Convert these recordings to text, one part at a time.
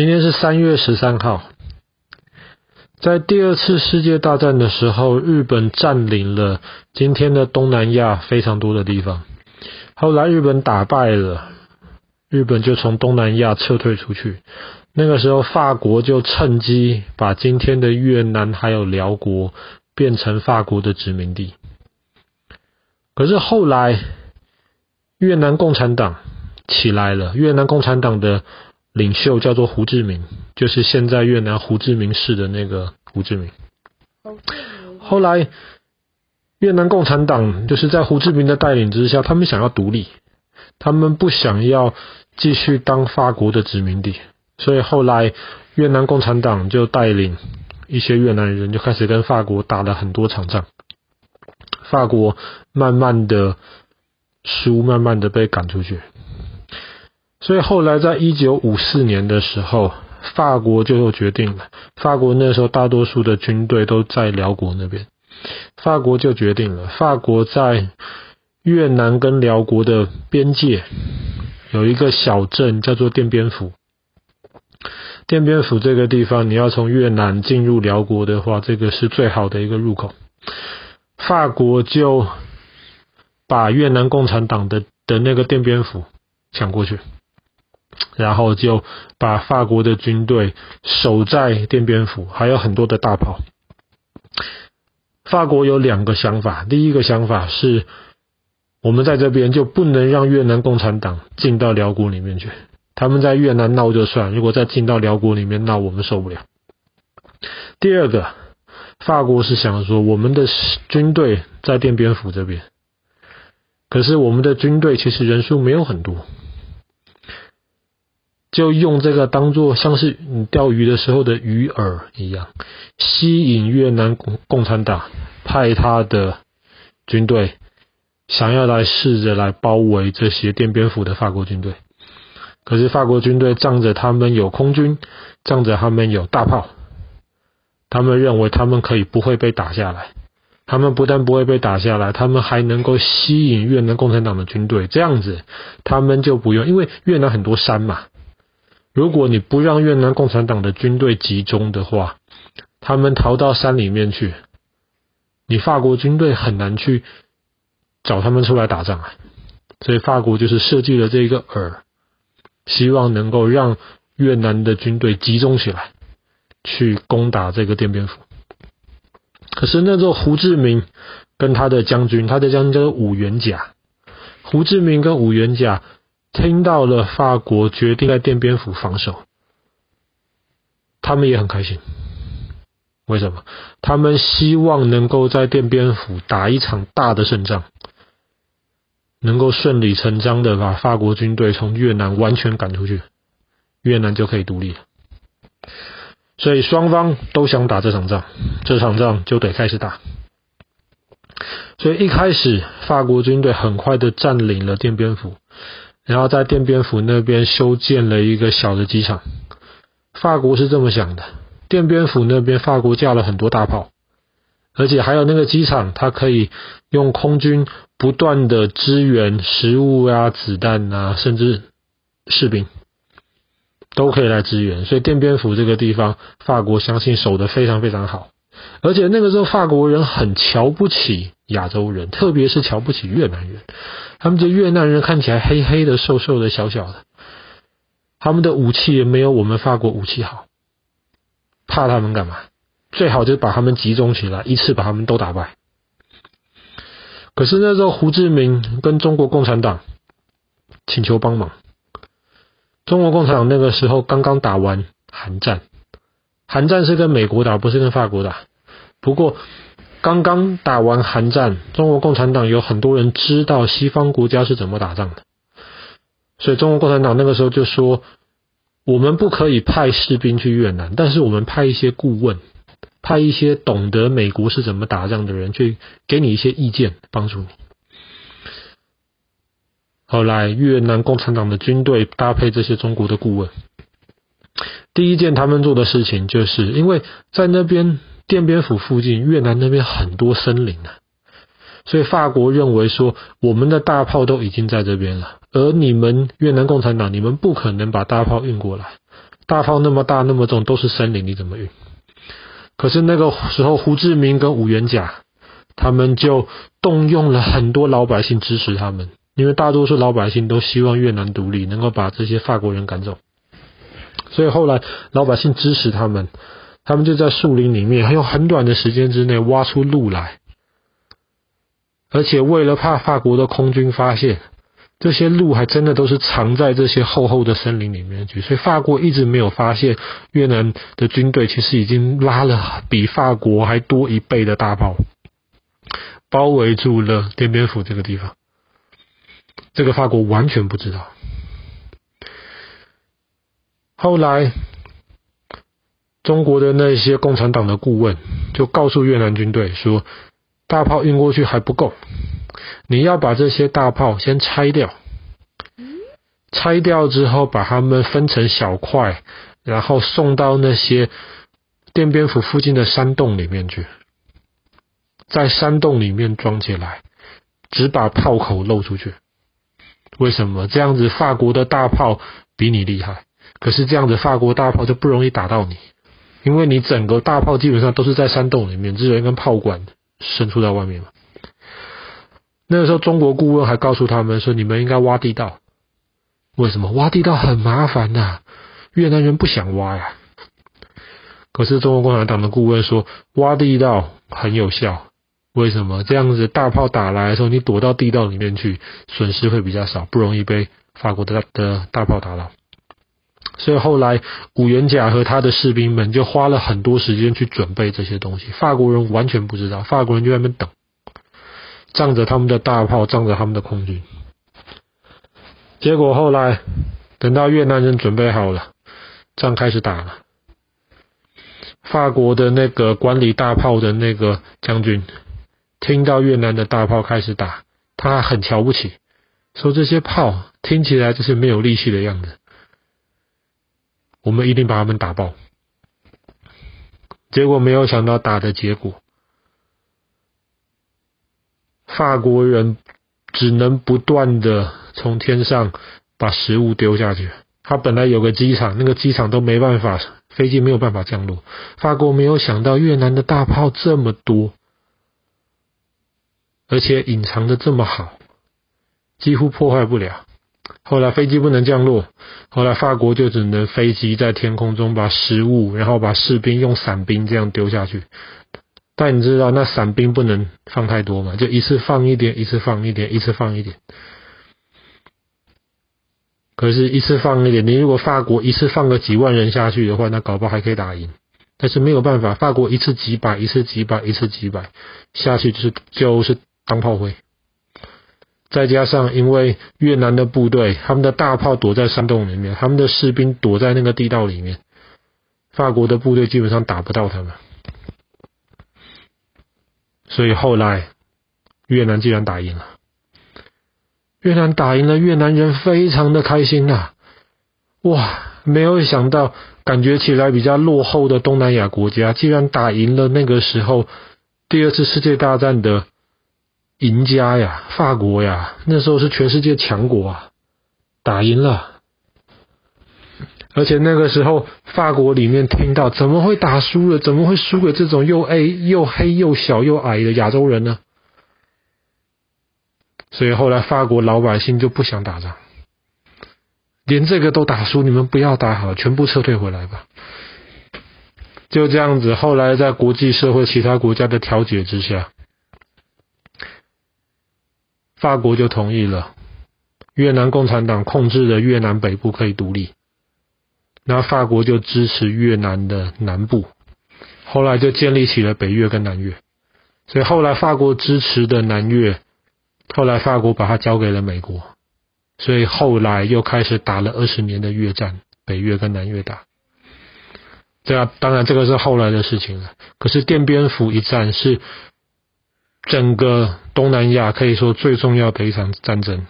今天是三月十三号，在第二次世界大战的时候，日本占领了今天的东南亚非常多的地方。后来日本打败了，日本就从东南亚撤退出去。那个时候，法国就趁机把今天的越南还有寮国变成法国的殖民地。可是后来，越南共产党起来了，越南共产党的。领袖叫做胡志明，就是现在越南胡志明市的那个胡志明。后来，越南共产党就是在胡志明的带领之下，他们想要独立，他们不想要继续当法国的殖民地，所以后来越南共产党就带领一些越南人就开始跟法国打了很多场仗，法国慢慢的输，慢慢的被赶出去。所以后来，在一九五四年的时候，法国就决定了。法国那时候大多数的军队都在辽国那边，法国就决定了，法国在越南跟辽国的边界有一个小镇叫做奠边府。奠边府这个地方，你要从越南进入辽国的话，这个是最好的一个入口。法国就把越南共产党的的那个奠边府抢过去。然后就把法国的军队守在奠边府，还有很多的大炮。法国有两个想法，第一个想法是，我们在这边就不能让越南共产党进到寮国里面去。他们在越南闹就算，如果再进到寮国里面闹，我们受不了。第二个，法国是想说，我们的军队在奠边府这边，可是我们的军队其实人数没有很多。就用这个当做像是你钓鱼的时候的鱼饵一样，吸引越南共共产党派他的军队，想要来试着来包围这些奠边府的法国军队。可是法国军队仗着他们有空军，仗着他们有大炮，他们认为他们可以不会被打下来。他们不但不会被打下来，他们还能够吸引越南共产党的军队。这样子，他们就不用，因为越南很多山嘛。如果你不让越南共产党的军队集中的话，他们逃到山里面去，你法国军队很难去找他们出来打仗啊。所以法国就是设计了这个饵，希望能够让越南的军队集中起来，去攻打这个奠边府。可是那时候胡志明跟他的将军，他的将军叫做伍元甲，胡志明跟伍元甲。听到了法国决定在奠边府防守，他们也很开心。为什么？他们希望能够在奠边府打一场大的胜仗，能够顺理成章的把法国军队从越南完全赶出去，越南就可以独立了。所以双方都想打这场仗，这场仗就得开始打。所以一开始，法国军队很快的占领了奠边府。然后在奠边府那边修建了一个小的机场。法国是这么想的：奠边府那边法国架了很多大炮，而且还有那个机场，它可以用空军不断的支援食物啊、子弹啊，甚至士兵都可以来支援。所以奠边府这个地方，法国相信守得非常非常好。而且那个时候法国人很瞧不起亚洲人，特别是瞧不起越南人。他们这越南人看起来黑黑的、瘦瘦的、小小的，他们的武器也没有我们法国武器好，怕他们干嘛？最好就把他们集中起来，一次把他们都打败。可是那时候胡志明跟中国共产党请求帮忙，中国共产党那个时候刚刚打完韩战，韩战是跟美国打，不是跟法国打。不过。刚刚打完韩战，中国共产党有很多人知道西方国家是怎么打仗的，所以中国共产党那个时候就说：我们不可以派士兵去越南，但是我们派一些顾问，派一些懂得美国是怎么打仗的人去给你一些意见，帮助你。后来越南共产党的军队搭配这些中国的顾问，第一件他们做的事情，就是因为在那边。奠边府附近，越南那边很多森林啊，所以法国认为说，我们的大炮都已经在这边了，而你们越南共产党，你们不可能把大炮运过来，大炮那么大那么重，都是森林，你怎么运？可是那个时候，胡志明跟五元甲他们就动用了很多老百姓支持他们，因为大多数老百姓都希望越南独立，能够把这些法国人赶走，所以后来老百姓支持他们。他们就在树林里面，还有很短的时间之内挖出路来，而且为了怕法国的空军发现，这些路还真的都是藏在这些厚厚的森林里面去，所以法国一直没有发现越南的军队其实已经拉了比法国还多一倍的大炮，包围住了奠边府这个地方。这个法国完全不知道。后来。中国的那些共产党的顾问就告诉越南军队说：“大炮运过去还不够，你要把这些大炮先拆掉，拆掉之后把它们分成小块，然后送到那些奠边府附近的山洞里面去，在山洞里面装起来，只把炮口露出去。为什么？这样子法国的大炮比你厉害，可是这样子法国大炮就不容易打到你。”因为你整个大炮基本上都是在山洞里面，只有一根炮管伸出在外面嘛。那个时候，中国顾问还告诉他们说：“你们应该挖地道。”为什么？挖地道很麻烦呐，越南人不想挖呀。可是中国共产党的顾问说：“挖地道很有效。”为什么？这样子大炮打来的时候，你躲到地道里面去，损失会比较少，不容易被法国的的大炮打到。所以后来，古元甲和他的士兵们就花了很多时间去准备这些东西。法国人完全不知道，法国人就在那边等，仗着他们的大炮，仗着他们的空军。结果后来，等到越南人准备好了，仗开始打了。法国的那个管理大炮的那个将军，听到越南的大炮开始打，他很瞧不起，说这些炮听起来就是没有力气的样子。我们一定把他们打爆。结果没有想到打的结果，法国人只能不断的从天上把食物丢下去。他本来有个机场，那个机场都没办法，飞机没有办法降落。法国没有想到越南的大炮这么多，而且隐藏的这么好，几乎破坏不了。后来飞机不能降落，后来法国就只能飞机在天空中把食物，然后把士兵用伞兵这样丢下去。但你知道那伞兵不能放太多嘛？就一次放一点，一次放一点，一次放一点。可是，一次放一点，你如果法国一次放个几万人下去的话，那搞不好还可以打赢。但是没有办法，法国一次几百，一次几百，一次几百下去就是就是当炮灰。再加上，因为越南的部队，他们的大炮躲在山洞里面，他们的士兵躲在那个地道里面，法国的部队基本上打不到他们。所以后来越南竟然打赢了，越南打赢了，越南人非常的开心呐、啊！哇，没有想到，感觉起来比较落后的东南亚国家，竟然打赢了那个时候第二次世界大战的。赢家呀，法国呀，那时候是全世界强国啊，打赢了。而且那个时候，法国里面听到怎么会打输了？怎么会输给这种又矮又黑又小又矮的亚洲人呢？所以后来法国老百姓就不想打仗，连这个都打输，你们不要打好了，全部撤退回来吧。就这样子，后来在国际社会其他国家的调解之下。法国就同意了，越南共产党控制的越南北部可以独立，那法国就支持越南的南部，后来就建立起了北越跟南越，所以后来法国支持的南越，后来法国把它交给了美国，所以后来又开始打了二十年的越战，北越跟南越打，这样当然这个是后来的事情了，可是奠边府一战是。整个东南亚可以说最重要的一场战争，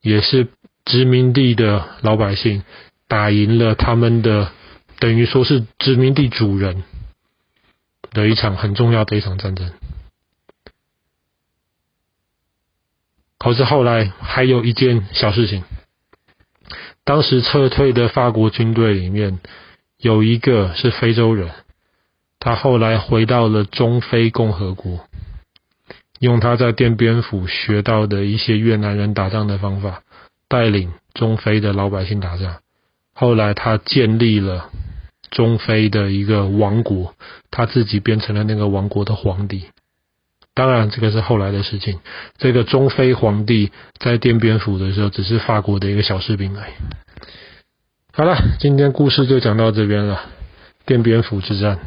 也是殖民地的老百姓打赢了他们的，等于说是殖民地主人的一场很重要的一场战争。可是后来还有一件小事情，当时撤退的法国军队里面有一个是非洲人，他后来回到了中非共和国，用他在奠边府学到的一些越南人打仗的方法，带领中非的老百姓打仗。后来他建立了中非的一个王国，他自己变成了那个王国的皇帝。当然，这个是后来的事情。这个中非皇帝在奠边府的时候，只是法国的一个小士兵而已。好了，今天故事就讲到这边了。奠边府之战。